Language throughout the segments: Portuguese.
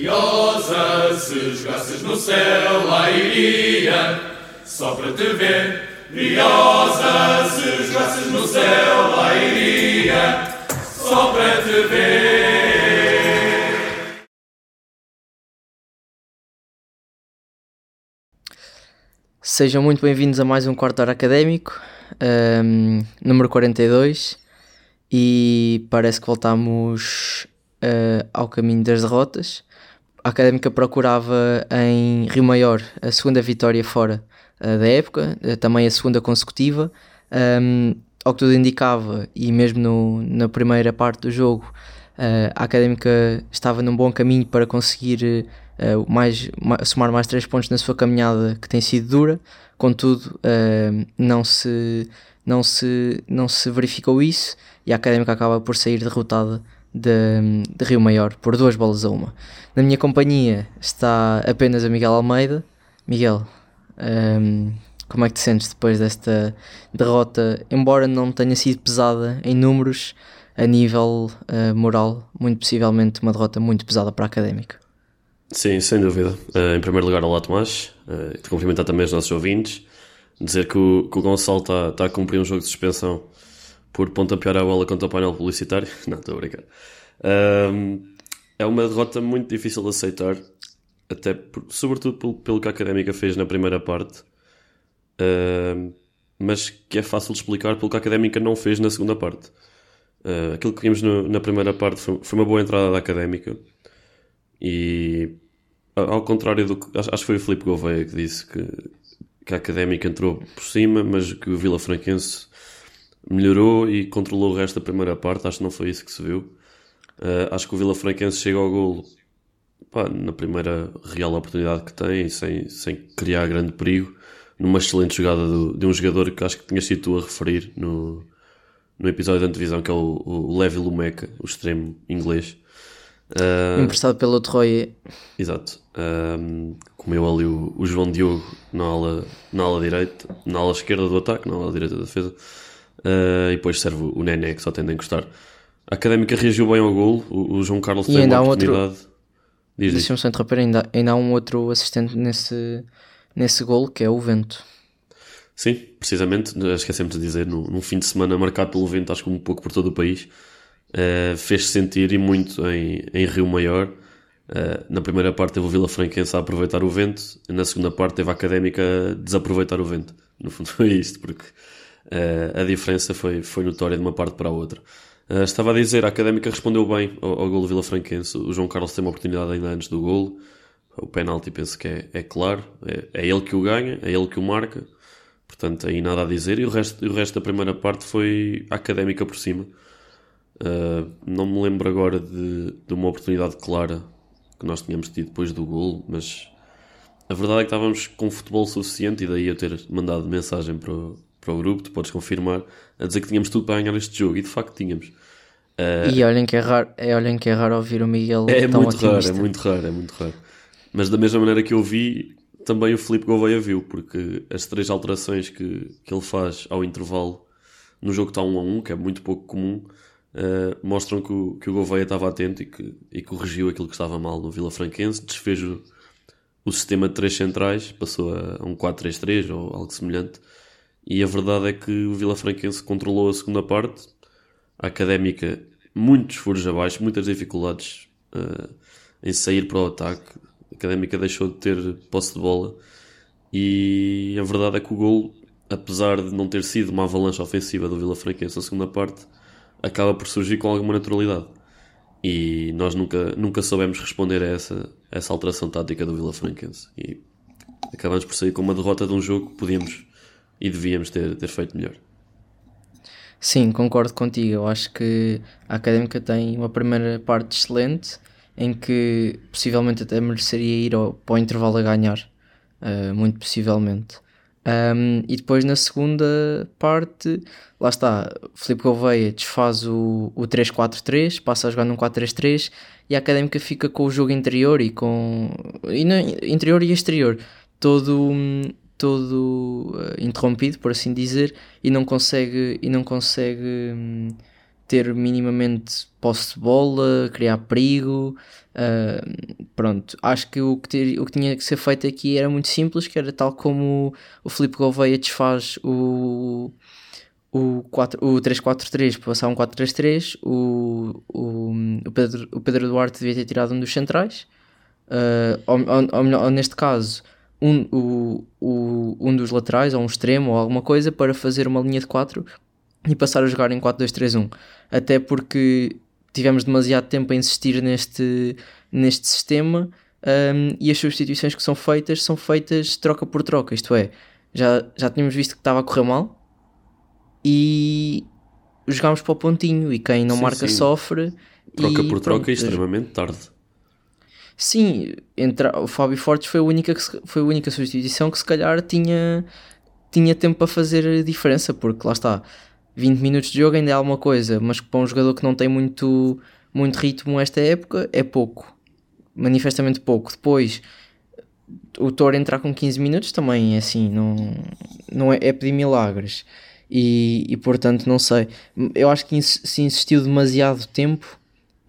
Briosa, se jogasses no céu, lá iria, só para te ver. Briosa, se jogasses no céu, lá iria, só para te ver. Sejam muito bem-vindos a mais um quarto hora académico, um, número 42, e parece que voltamos uh, ao caminho das derrotas. A Académica procurava em Rio Maior a segunda vitória fora uh, da época, uh, também a segunda consecutiva. Um, ao que tudo indicava, e mesmo no, na primeira parte do jogo, a Académica estava num bom caminho para conseguir mais, mais, somar mais 3 pontos na sua caminhada, que tem sido dura. Contudo, não, se, não, se, não se verificou isso e a Académica acaba por sair derrotada de, de, Rio Maior por duas bolas a uma. Na minha companhia está apenas a Miguel Almeida. Miguel, um, como é que te sentes depois desta derrota, embora não tenha sido pesada em números, a nível uh, moral, muito possivelmente uma derrota muito pesada para a Académica? Sim, sem dúvida. Uh, em primeiro lugar, olá Tomás, uh, te cumprimentar também os nossos ouvintes, dizer que o, que o Gonçalo está tá a cumprir um jogo de suspensão por pontapear a bola contra o painel publicitário. Não, estou a brincar. Um, é uma derrota muito difícil de aceitar, até por, sobretudo pelo, pelo, que a Académica fez na primeira parte, mas que é fácil de explicar pelo que a Académica não fez na segunda parte. Uh, aquilo que vimos no, na primeira parte foi, foi, uma boa entrada da Académica e ao contrário do que acho, acho que foi o Filipe Gouveia que disse que, que a Académica entrou por cima, mas que o Vila Franquense melhorou e controlou o resto da primeira parte. Acho que não foi isso que se viu. Uh, acho que o Vila Franquense chega ao golo pá, na primeira real oportunidade que tem, sem, sem criar grande perigo, numa excelente jogada do, de um jogador que acho que tinha sido tu a referir no, no episódio da antevisão, que é o, o Levi Lumeca, o extremo inglês. Uh, Emprestado pelo Troy. Exato. Um, comeu ali o, o, João Diogo na ala, na ala direita, na ala esquerda do ataque, na ala direita da defesa. Uh, e depois serve o Nené, que só tende a encostar. A Académica reagiu bem ao gol. O, o João Carlos e tem uma oportunidade. Outro... Deixa-me só interromper, ainda, ainda há um outro assistente nesse, nesse gol, que é o Vento. Sim, precisamente. Esquecemos de dizer, num, num fim de semana marcado pelo vento, acho que um pouco por todo o país, uh, fez-se sentir e muito em, em Rio Maior. Uh, na primeira parte teve o Vila Franquense a aproveitar o vento, na segunda parte teve a Académica a desaproveitar o vento. No fundo foi isto, porque a diferença foi, foi notória de uma parte para a outra. Uh, estava a dizer, a Académica respondeu bem ao, ao golo Vila Franquense. O João Carlos tem uma oportunidade ainda antes do golo. O penalti penso que é, é claro. É, é, ele que o ganha, é ele que o marca. Portanto, aí nada a dizer. E o resto, o resto da primeira parte foi a Académica por cima. Uh, não me lembro agora de, de uma oportunidade clara que nós tínhamos tido depois do golo, mas a verdade é que estávamos com futebol suficiente e daí eu ter mandado mensagem para o, para o grupo, tu podes confirmar, a dizer que tínhamos tudo para ganhar este jogo e de facto tínhamos. Uh, e olhem que é raro, é, olhem que é raro ouvir o Miguel. É tão muito raro, é muito raro, é muito raro. Mas da mesma maneira que eu vi, também o Felipe Gouveia viu, porque as três alterações que, que ele faz ao intervalo no jogo que está 1 a 1, que é muito pouco comum, uh, mostram que o, que o Gouveia estava atento e que e corrigiu aquilo que estava mal no Vila Franquense, desfez o, o sistema de três centrais, passou a um 4-3-3 ou algo semelhante, e a verdade é que o Vila Franquense controlou a segunda parte, a académica, muitos furos abaixo, muitas dificuldades uh, em sair para o ataque. A académica deixou de ter posse de bola, e a verdade é que o gol, apesar de não ter sido uma avalanche ofensiva do Vila Franquense na segunda parte, acaba por surgir com alguma naturalidade. E nós nunca, nunca soubemos responder a essa, a essa alteração tática do Vila Franquense. E acabamos por sair com uma derrota de um jogo que podíamos e devíamos ter, ter feito melhor. Sim, concordo contigo. Eu acho que a Académica tem uma primeira parte excelente em que possivelmente até mereceria ir ao, para o intervalo a ganhar, uh, muito possivelmente. Um, e depois na segunda parte, lá está, Filipe Gouveia desfaz o, o 3-4-3, passa a jogar num 4-3-3 e a Académica fica com o jogo interior e com. E no, interior e exterior, todo, todo uh, interrompido, por assim dizer, e não consegue, e não consegue um, ter minimamente posse de bola, criar perigo. Uh, pronto, acho que o que, ter, o que tinha que ser feito aqui era muito simples, que era tal como o Filipe Gouveia desfaz o, o, 4, o 3-4-3 para passar um 4-3-3, o, o, o, Pedro, o Pedro Duarte devia ter tirado um dos centrais, uh, ou, ou, ou, neste caso um, o, o, um dos laterais, ou um extremo, ou alguma coisa, para fazer uma linha de 4 e passar a jogar em 4-2-3-1. Até porque tivemos demasiado tempo a insistir neste, neste sistema um, e as substituições que são feitas são feitas troca por troca, isto é, já, já tínhamos visto que estava a correr mal e jogámos para o pontinho e quem não sim, marca sim. sofre. Troca por troca e extremamente tarde. Sim, entra, o Fábio Fortes foi a, única que se, foi a única substituição que se calhar tinha, tinha tempo para fazer diferença, porque lá está, 20 minutos de jogo ainda é alguma coisa, mas para um jogador que não tem muito, muito ritmo esta época é pouco, manifestamente pouco. Depois, o Thor entrar com 15 minutos também é assim, não, não é, é pedir milagres. E, e portanto, não sei. Eu acho que se insistiu demasiado tempo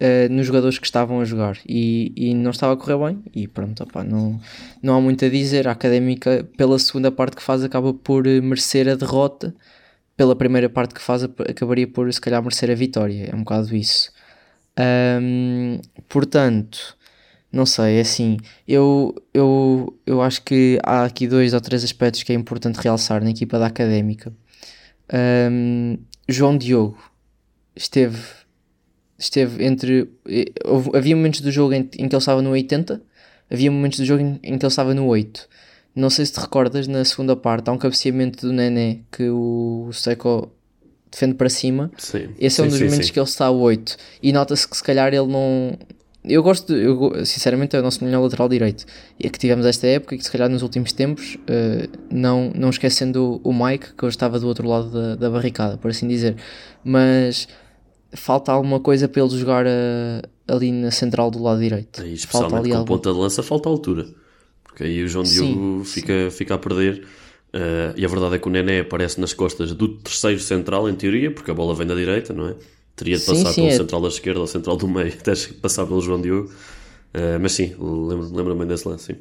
uh, nos jogadores que estavam a jogar e, e não estava a correr bem. E pronto, opa, não, não há muito a dizer. A académica, pela segunda parte que faz, acaba por eh, merecer a derrota. Pela primeira parte que faz, acabaria por se calhar merecer a vitória. É um bocado isso. Um, portanto, não sei, é assim, eu, eu, eu acho que há aqui dois ou três aspectos que é importante realçar na equipa da Académica. Um, João Diogo esteve, esteve entre. Houve, havia momentos do jogo em, em, que ele estava no 80, havia momentos do jogo em, em, que ele estava no 8. Não sei se te recordas, na segunda parte há um cabeceamento do Nené que o Seco defende para cima. Sim. Esse é um dos sim, momentos sim. que ele está a 8. E nota-se que se calhar ele não, eu gosto, de, eu, sinceramente, é o nosso melhor lateral direito. E é que tivemos esta época e que, se calhar, nos últimos tempos, uh, não, não esquecendo o, Mike, que hoje estava do outro lado da, da barricada, por assim dizer. Mas falta alguma coisa para ele jogar uh, ali na central do lado direito. E especialmente falta ali com algo. ponta de lança, falta altura. Porque aí o João Diogo sim, fica, sim. fica a perder. Uh, e a verdade é que o Nené aparece nas costas do terceiro central, em teoria, porque a bola vem da direita, não é? Teria de passar sim, pelo é... central da esquerda ou central do meio, até passar pelo João Diogo. Uh, mas sim, lembro-me lembro bem desse lance, sim.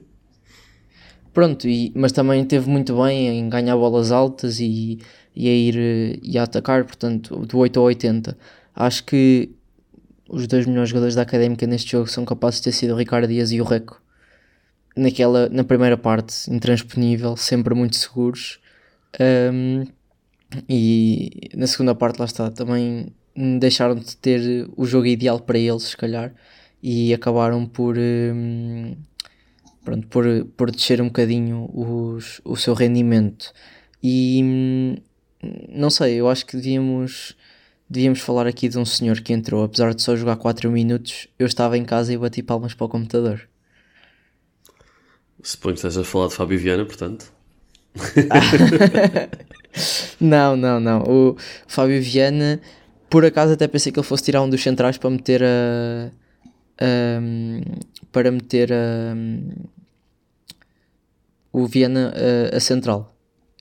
Pronto, e, mas também teve muito bem em ganhar bolas altas e, e a ir e a atacar, portanto, do 8 ao 80. Acho que os dois melhores jogadores da Académica neste jogo são capazes de ter sido o Ricardo Dias e o Reco. Naquela, na primeira parte, intransponível, sempre muito seguros. Um, e na segunda parte, lá está, também deixaram de ter o jogo ideal para eles, se calhar, e acabaram por, um, pronto, por, por descer um bocadinho os, o seu rendimento. E hum, não sei, eu acho que devíamos, devíamos falar aqui de um senhor que entrou, apesar de só jogar 4 minutos, eu estava em casa e bati palmas para o computador. Suponho que estejas a falar de Fábio Viana, portanto. não, não, não. O Fábio Viana por acaso até pensei que ele fosse tirar um dos centrais para meter a. a para meter a. o Viena a, a, central.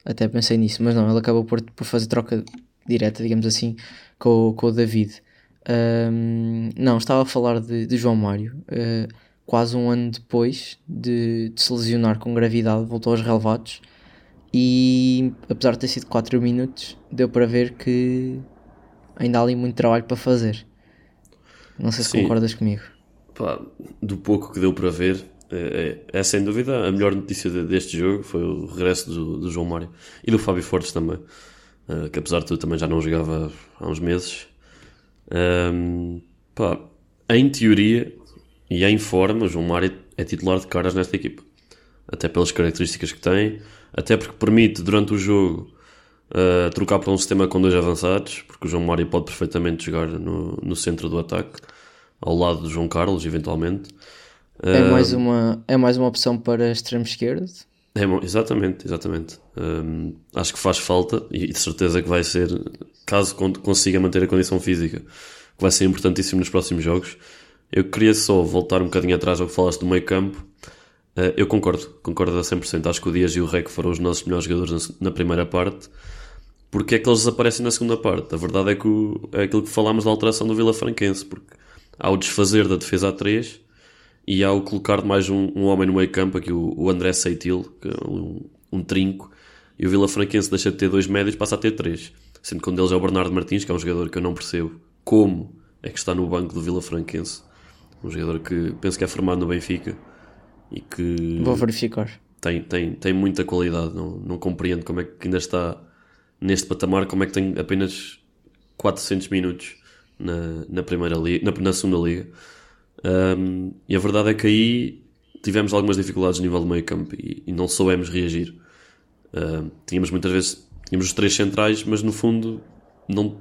Até pensei nisso, mas não, ele acabou por, por fazer troca direta, digamos assim, com, com o David. Um, não, estava a falar de, de João Mário. Uh, quase um ano depois de, de, se lesionar com gravidade, voltou aos relevados. E apesar de ter sido 4 minutos, deu para ver que ainda há ali muito trabalho para fazer. Não sei se Sim. concordas comigo. Pá, do pouco que deu para ver, é, é, é, sem dúvida a melhor notícia deste jogo foi o regresso do, do João Mário e do Fábio Fortes também, uh, que apesar de tudo também já não jogava há uns meses. Um, pá, em teoria e em forma, o João Mário é titular de caras nesta equipa, até pelas características que tem, até porque permite durante o jogo uh, trocar para um sistema com dois avançados, porque o João Mário pode perfeitamente jogar no, no centro do ataque, ao lado do João Carlos, eventualmente. É mais, uma, é mais uma opção para extremo esquerdo? É, exatamente, exatamente. Um, acho que faz falta e de certeza que vai ser, caso consiga manter a condição física, que vai ser importantíssimo nos próximos jogos. Eu queria só voltar um bocadinho atrás ao que falaste do meio campo. Uh, eu concordo, concordo a 100%. Acho que o Dias e o Rec foram os nossos melhores jogadores na, na primeira parte porque é que eles desaparecem na segunda parte. A verdade é que o, é aquilo que falámos da alteração do Vila Franquense, porque há o desfazer da defesa a 3 e há o colocar mais um, um homem no meio campo, aqui o, o André Seitil, que é um, um trinco, e o Vila Franquense deixa de ter dois médios passa a ter três. Sendo que um deles é o Bernardo Martins, que é um jogador que eu não percebo como é que está no banco do Vila Franquense. Um jogador que penso que é formado no Benfica e que. Vou verificar. Tem, tem, tem muita qualidade. Não, não compreendo como é que ainda está neste patamar, como é que tem apenas 400 minutos na, na primeira liga, na, na segunda liga. Um, e a verdade é que aí tivemos algumas dificuldades no nível do meio campo e, e não soubemos reagir. Tínhamos muitas vezes tínhamos os três centrais, mas no fundo não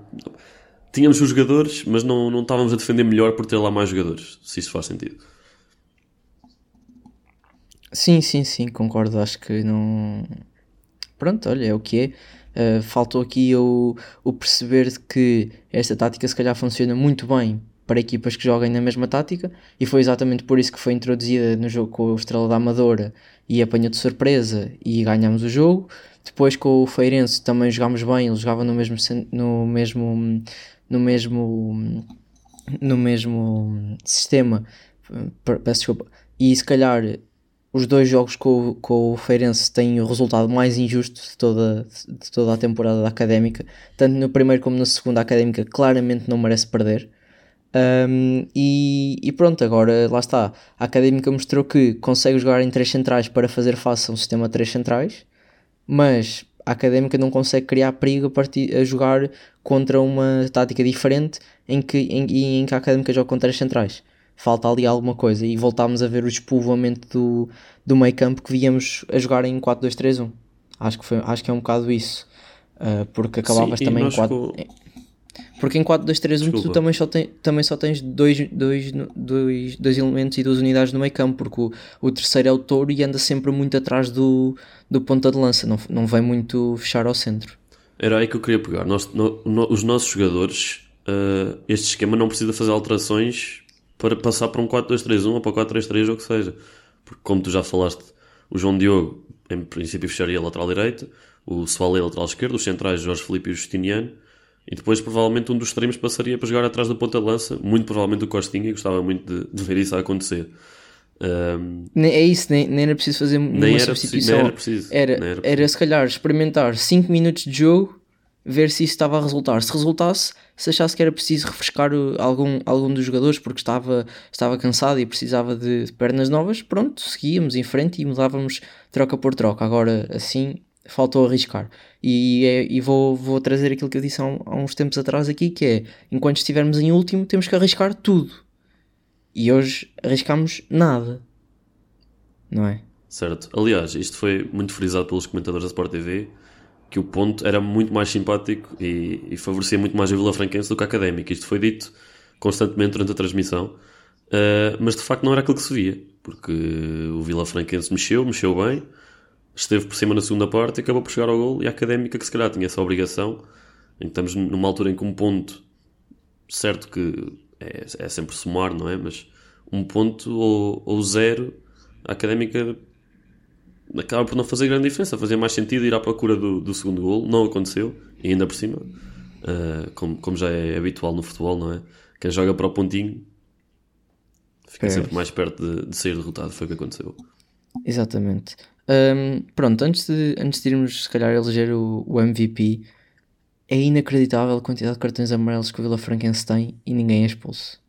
tínhamos os jogadores, mas não, não estávamos a defender melhor por ter lá mais jogadores, se isso faz sentido. Sim, sim, sim, concordo. Acho que não. Pronto, olha, é o que é. Uh, faltou aqui o, o perceber que esta tática se calhar funciona muito bem para equipas que joguem na mesma tática e foi exatamente por isso que foi introduzida no jogo com o Estrela da Amadora e apanhou de surpresa e ganhamos o jogo. Depois com o Feirense também jogámos bem, ele jogava no mesmo no mesmo no mesmo no mesmo sistema, peço desculpa, e se calhar os dois jogos com, com o Feirense têm o resultado mais injusto de toda, de toda a temporada da Académica, tanto no primeiro como na segunda a Académica claramente não merece perder. Um, e, e, pronto, agora lá está. A Académica mostrou que consegue jogar em três centrais para fazer face a um sistema de três centrais, mas a Académica não consegue criar perigo a, partir, a jogar contra uma tática diferente em que, em, em que a Académica joga com três centrais. Falta ali alguma coisa e voltámos a ver o despovoamento do, do meio campo que víamos a jogar em 4-2-3-1. Acho que, foi, acho que é um bocado isso. Uh, porque acabavas Sim, também em 4. Porque em 4, 2, 3, 1 tu também só, tem, também só tens dois, dois, dois, dois elementos e duas unidades no meio campo, porque o, o terceiro é o touro e anda sempre muito atrás do, do ponta de lança, não, não vem muito fechar ao centro. Era aí que eu queria pegar. Nós, no, no, os nossos jogadores, uh, este esquema não precisa fazer alterações para passar para um 4-2-3-1 ou para 4-3-3 ou o que seja. Porque, como tu já falaste, o João Diogo, em princípio, fecharia a lateral direita, o Soalé lateral esquerdo, os centrais Jorge Felipe e o Justiniano e depois, provavelmente, um dos extremos passaria para jogar atrás da ponta de lança. Muito provavelmente o Costinha. Gostava muito de, de ver isso a acontecer. Um, é isso, nem, nem era preciso fazer nenhuma substituição. Nem era preciso. Era, era, preciso. era, se calhar experimentar 5 minutos de jogo, ver se isso estava a resultar. Se resultasse, se achasse que era preciso refrescar algum, algum dos jogadores porque estava, estava cansado e precisava de pernas novas, pronto, seguíamos em frente e mudávamos troca por troca. Agora, assim, faltou arriscar. E, é, e vou, vou trazer aquilo que eu disse há, há, uns tempos atrás aqui, que é, enquanto estivermos em último, temos que arriscar tudo. E hoje arriscamos nada. Não é? Certo. Aliás, isto foi muito frisado pelos comentadores da Sport TV, que o ponto era muito mais simpático e, e favorecia muito mais a Vila Franquense do que a Académica. Isto foi dito constantemente durante a transmissão, uh, mas de facto não era aquilo que se via, porque o Vila Franquense mexeu, mexeu bem, esteve por cima na segunda parte e acabou por chegar ao gol. E a académica, que se calhar tinha essa obrigação, em que estamos numa altura em que um ponto, certo que é, é sempre somar, não é? Mas um ponto ou, ou zero, a académica acaba por não fazer grande diferença. Fazia mais sentido ir à procura do, do segundo gol. Não aconteceu, e ainda por cima, uh, como, como já é habitual no futebol, não é? Quem joga para o pontinho fica é. sempre mais perto de, de sair derrotado. Foi o que aconteceu. Exatamente. Um, pronto, antes de, antes de irmos, se calhar, eleger o, o MVP, é inacreditável a quantidade de cartões amarelos que o Vila Franquense tem e ninguém é expulso.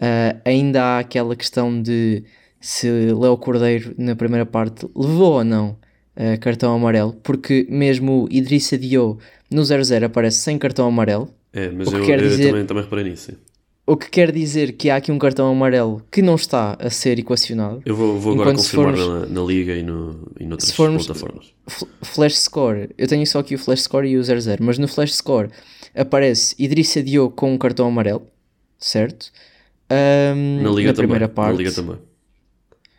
Uh, ainda há aquela questão de se Léo Cordeiro, na primeira parte, levou ou não uh, cartão amarelo, porque mesmo o Idrissa Dio no 0-0 aparece sem cartão amarelo. É, mas eu, eu dizer... também, também reparei nisso. O que quer dizer que há aqui um cartão amarelo que não está a ser equacionado. Eu vou, vou agora confirmar formos, na, na, Liga e, no, e noutras formos, plataformas. Flash Score, eu tenho só aqui o Flash Score e o 00, mas no Flash Score aparece Idrissa Diogo com um cartão amarelo, certo? Um, na Liga na também, primeira parte. Na Liga também.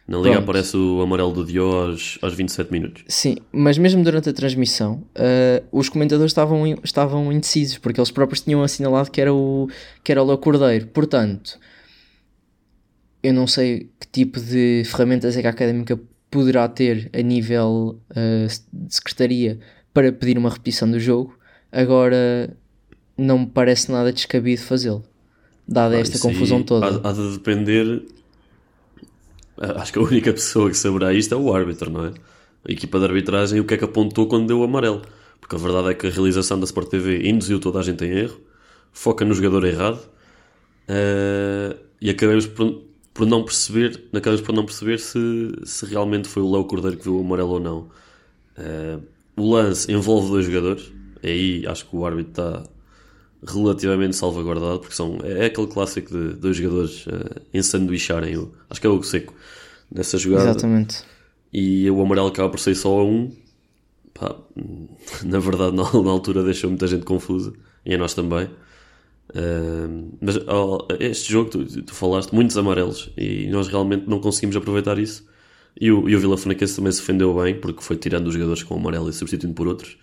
Na Liga Pronto. aparece o amarelo do Dio aos, aos 27 minutos. Sim, mas mesmo durante a transmissão, uh, os comentadores estavam, estavam indecisos, porque eles próprios tinham assinalado que era o, que era o Léo Cordeiro. Portanto, eu não sei que tipo de ferramentas é que a Académica poderá ter a nível uh, de secretaria para pedir uma repetição do jogo, Agora não me parece nada descabido fazê-lo, dada Ah, esta confusão toda. Há, há de depender. Acho que a única pessoa que saberá isto é o árbitro, não é? A equipa de arbitragem o que é que apontou quando deu o amarelo. Porque a verdade é que a realização da Sport TV induziu toda a gente em erro, foca no jogador errado eh, e acabamos por, por não perceber, acabamos por não perceber se, se realmente foi o Léo Cordeiro que viu o amarelo ou não. Eh, o lance envolve dois jogadores, aí acho que o árbitro está relativamente salvaguardado, porque são, é aquele clássico de dois jogadores uh, ensanduicharem, o- acho que é o seco nessa jogada, Exatamente. e o amarelo acaba por sair só a um. Pá, na verdade, na, na altura deixou muita gente confusa, e a nós também. Uh, mas ó, este jogo, tu, tu falaste, muitos amarelos, e nós realmente não conseguimos aproveitar isso. E o, e o Vila Franquense também se defendeu bem, porque foi tirando os jogadores com amarelo e substituindo por outros.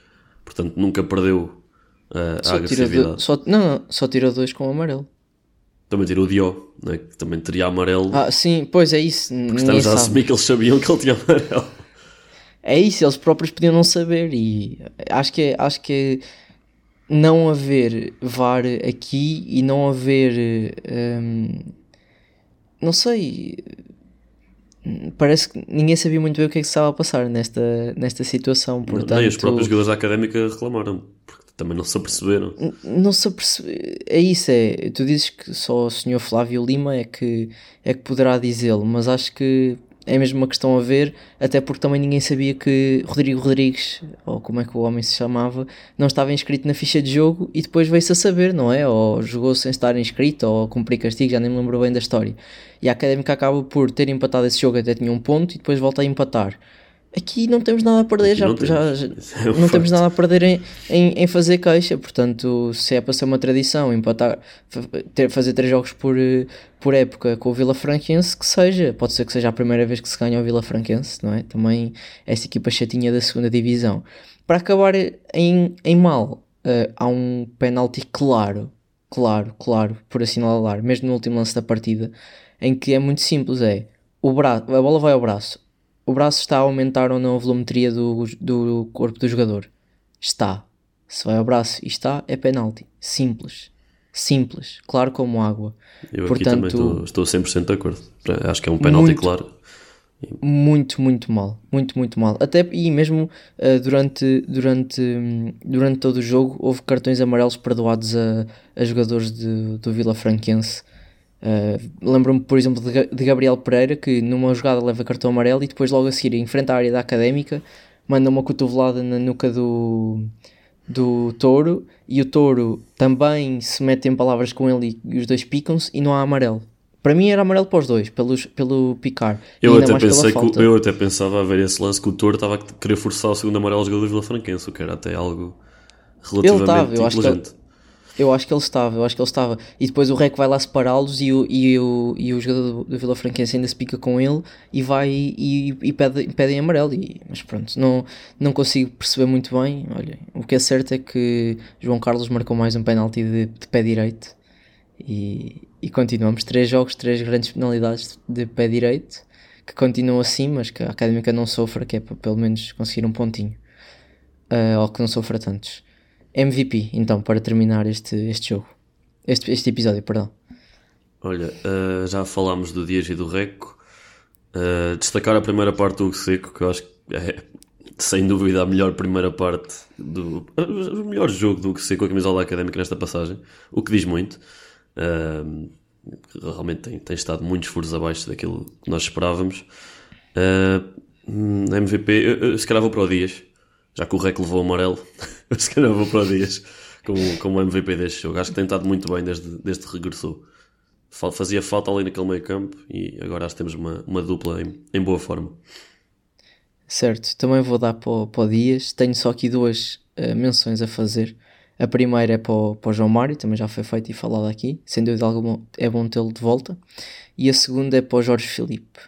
Portanto, nunca perdeu a Só tira, agressividade. do- só, não, não, só tira dois com amarelo. Também tirou o Dio, né, que também teria amarelo. Ah, sim, pois é isso. Ninguém Estamos a sabe. assumir que eles sabiam que ele tinha amarelo. É isso, eles próprios podiam não saber e acho que é, acho que é não haver VAR aqui e não haver hum, não sei parece que ninguém sabia muito bem o que é que se estava a passar nesta, nesta situação, portanto Nem os próprios jogadores da académica reclamaram, porque também não se aperceberam. não se apercebe. É isso, é. Tu dizes que só o Sr. Flávio Lima é que, é que poderá dizê-lo, mas acho que é mesmo uma questão a ver, até porque também ninguém sabia que Rodrigo Rodrigues, ou como é que o homem se chamava, não estava inscrito na ficha de jogo e depois veio-se a saber, não é? Ou jogou sem estar inscrito, ou cumprir castigo, já nem me lembro bem da história. E a Académica acaba por ter empatado esse jogo, até tinha um ponto e depois volta a empatar. Aqui não temos nada a perder, Aqui já, não já, temos. já- é não temos nada a perder em, em, em fazer queixa, portanto, se é para ser uma tradição, empatar, ter, fazer três jogos por, por época com o Vila Franquense, que seja, pode ser que seja a primeira vez que se ganha o Vila Franquense, não é? Também essa equipa chatinha da segunda divisão. Para acabar em, em mal, eh, há um penalti claro, claro, claro, por assinalar, mesmo no último lance da partida, em que é muito simples, é o braço, a bola vai ao braço, o braço está a aumentar ou não a volumetria do, do corpo do jogador? Está. Se vai ao braço e está, é penalti. Simples. Simples. Claro como água. Eu aqui Portanto- também estou, estou 100% de acordo. Acho que é um penalti Muito. claro. Muito, muito mal. Muito, muito mal. Até e mesmo uh, durante, durante, durante todo o jogo houve cartões amarelos perdoados a, a jogadores de, do Vila Franquense. Uh, Lembro-me, por exemplo, de, de Gabriel Pereira que numa jogada leva cartão amarelo e depois logo a seguir enfrenta a área da académica, manda uma cotovelada na nuca do, do touro e o touro também se mete em palavras com ele e, os dois picam-se e não há amarelo. Para mim era amarelo para os dois, pelos, pelo picar. Eu até, pensei que, eu até pensava a ver esse lance que o Toro estava a querer forçar o segundo amarelo aos jogadores do Vila Franquense, o que era até algo relativamente estava, eu acho que ele- inteligente. Eu acho que ele estava, eu acho que ele estava. E depois o Rec vai lá separá-los e o, e, o, e o jogador do, do Vila Franquense ainda se pica com ele e vai e, e pede, pedem amarelo. E, mas pronto, não, não consigo perceber muito bem. Olha, o que é certo é que João Carlos marcou mais um penalti de, de pé direito e, e continuamos. Três jogos, três grandes penalidades de pé direito que continuam assim, mas que a Académica não sofra, que é para pelo menos conseguir um pontinho. Ah, ou que não sofra tantos. MVP, então, para terminar este, este jogo. Este, este episódio, perdão. Olha, uh, já falámos do Dias e do Reco. Uh, destacar a primeira parte do Hugo Seco, que eu acho que é, sem dúvida, a melhor primeira parte do. O melhor jogo do Hugo Seco, a camisola académica nesta passagem. O que diz muito. Uh, realmente tem, tem estado muitos furos abaixo daquilo que nós esperávamos. Uh, hum, MVP, eu, eu, se calhar vou para o Dias, já que o Rec levou o amarelo. eu se calhar vou para o Dias como, como MVP deste jogo. Acho que tem estado muito bem desde, desde que regressou. Fa- Fazia falta ali naquele meio campo e agora acho que temos uma, uma dupla em, em boa forma. Certo, também vou dar para, o- para o Dias. Tenho só aqui duas eh, menções a fazer. A primeira é para o, para o João Mário, também já foi feito e falado aqui. Sem dúvida alguma é bom tê-lo de volta. E a segunda é para o Jorge Filipe.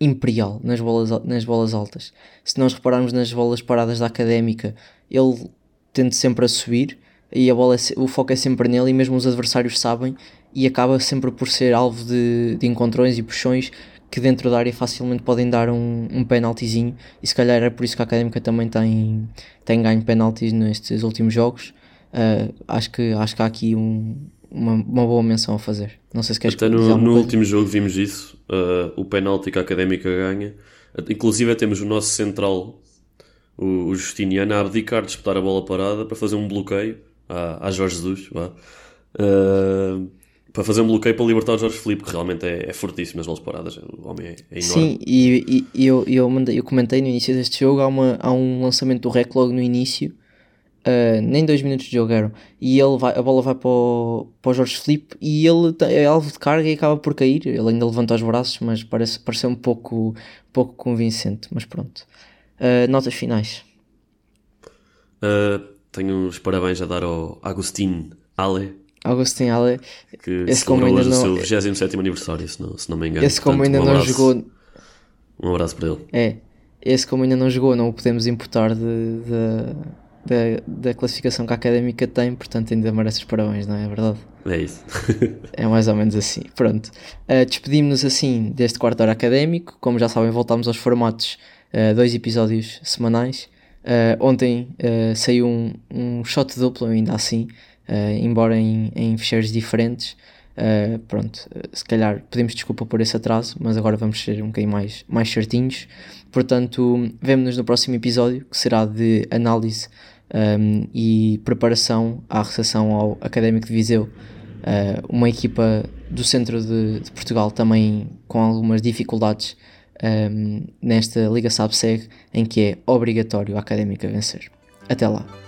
Imperial nas bolas, nas bolas altas. Se nós repararmos nas bolas paradas da académica, ele tende sempre a subir e a bola é o foco é sempre nele e mesmo os adversários sabem e acaba sempre por ser alvo de, de encontrões e puxões que dentro da área facilmente podem dar um, um penaltizinho e se calhar é por isso que a Académica também tem, tem ganho penaltis nestes últimos jogos uh, acho, que, acho que há aqui um, uma, uma boa menção a fazer. Não sei se queres Até no, no último jogo vimos isso, uh, o penalti que a Académica ganha. Inclusive temos o nosso central, o, o Justiniano, a abdicar de disputar a bola parada para fazer um bloqueio à, à Jorge Jesus. Vá. Uh, para fazer um bloqueio para libertar o Jorge Filipe, que realmente é, é fortíssimo nas bolas paradas. O homem é, é enorme. Sim, e, e, eu, eu, mandei, eu comentei no início deste jogo: há, uma, há um lançamento do REC logo no início Uh, nem dois minutos de jogo eram. E ele vai, a bola vai para o, para o Jorge Felipe e ele é alvo de carga e acaba por cair. Ele ainda levanta os braços, mas parece, parece um pouco, pouco convincente. Mas pronto. Uh, notas finais. Uh, tenho os parabéns a dar ao Agustin Ale. Agustin Ale. Que esse como ainda hoje não... o seu 27 aniversário, se não, se não me engano. Esse como ainda um não jogou. Um abraço para ele. É. Esse como ainda não jogou, não o podemos importar de, de da, da classificação que a académica tem, portanto ainda merece os parabéns, não é, é verdade? É isso. é mais ou menos assim. Pronto. Uh, Despedimos-nos assim deste quarto hora académico. Como já sabem, voltámos aos formatos, uh, dois episódios semanais. Uh, ontem saiu um, um shot duplo, ainda assim, embora em, em fecheiros diferentes. pronto, se calhar pedimos desculpa por esse atraso, mas agora vamos ser um bocadinho mais, mais certinhos. Portanto, vemo-nos no próximo episódio, que será de análise um, e preparação à recepção ao Académico de Viseu, uh, uma equipa do centro de, de, Portugal também com algumas dificuldades um, nesta Liga Sabseg, em que é obrigatório a Académica vencer. Até lá!